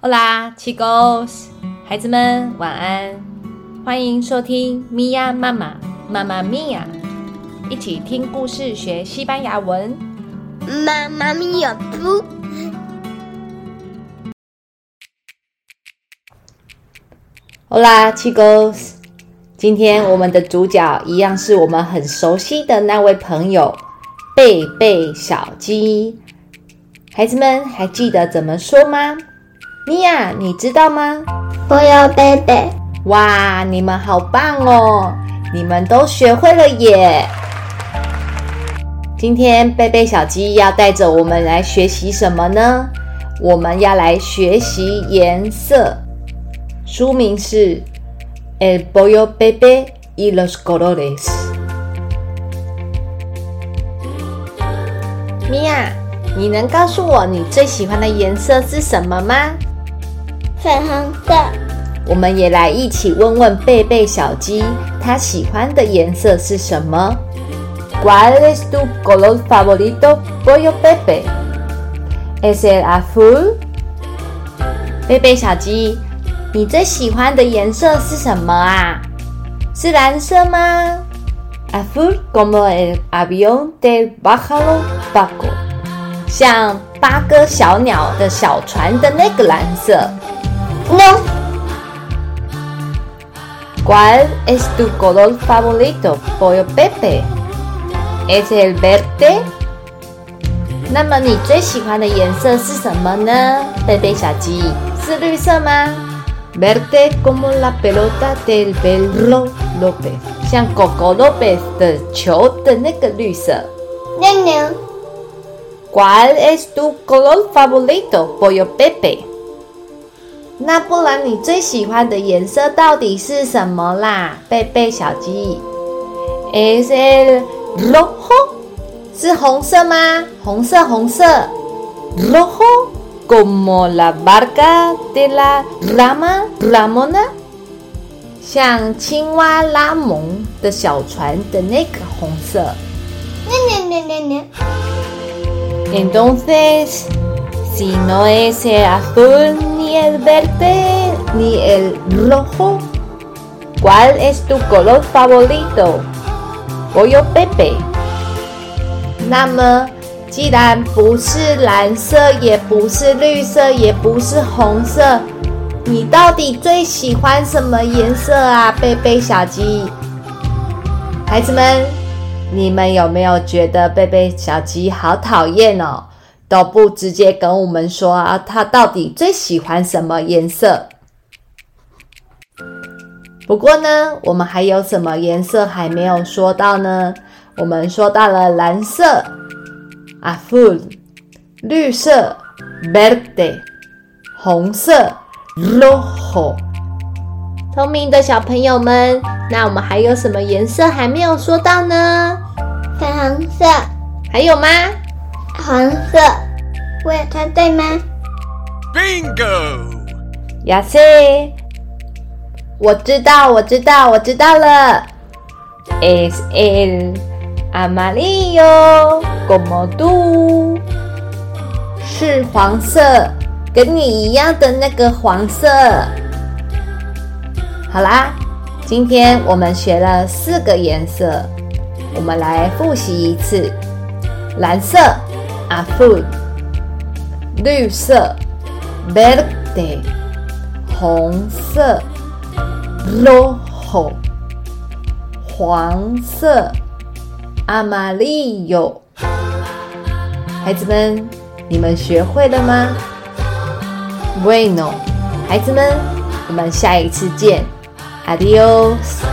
Hola, chicos，孩子们晚安，欢迎收听咪呀妈妈妈妈咪呀，一起听故事学西班牙文。妈妈咪呀不，Hola, chicos，今天我们的主角一样是我们很熟悉的那位朋友贝贝小鸡。孩子们还记得怎么说吗？米娅，你知道吗？我要贝贝。哇，你们好棒哦！你们都学会了耶！今天贝贝小鸡要带着我们来学习什么呢？我们要来学习颜色。书名是《El pollo bebe y los colores》。米娅。你能告诉我你最喜欢的颜色是什么吗？粉红色。我们也来一起问问贝贝小鸡，它喜欢的颜色是什么？¿Cuál es tu color favorito, pollo bebé? ¿Es el azul? 贝贝小鸡，你最喜欢的颜色是什么啊？是蓝色吗？Azul como el avión del pájaro Paco。像八哥小鸟的小船的那个蓝色。No。¿Cuál es tu color favorito, pollo Pepe? ¿Es el verde? 那么你最喜欢的颜色是什么呢？贝贝小鸡是绿色吗？Verde como la pelota del perro López，像狗狗 López 的球的那个绿色。No no。¿Cuál es tu color favorito, pollo Pepe？ 那不然你最喜欢的颜色到底是什么啦，贝贝小鸡？Es el rojo？是红色吗？红色，红色，rojo como la barca de la rama Ramona，像青蛙拉蒙的小船的那个红色。Entonces, si no es el azul, el verde, ni el rojo, ¿cuál es tu color favorito? Pollo Pepe。那么，既然不是蓝色，也不是绿色，也不是红色，你到底最喜欢什么颜色啊，贝贝小鸡？孩子们。你们有没有觉得贝贝小鸡好讨厌哦？都不直接跟我们说啊，他到底最喜欢什么颜色？不过呢，我们还有什么颜色还没有说到呢？我们说到了蓝色，azul；绿色，verde；红色，rojo。聪明的小朋友们。那我们还有什么颜色还没有说到呢？粉红色，还有吗？黄色，我猜对吗？Bingo！亚西，我知道，我知道，我知道了。Es el amarillo como tú，是黄色，跟你一样的那个黄色。好啦。今天我们学了四个颜色，我们来复习一次：蓝色，azul；绿色，verde；红色，rojo；黄色，amarillo。孩子们，你们学会了吗？Bueno，孩子们，我们下一次见。Adiós.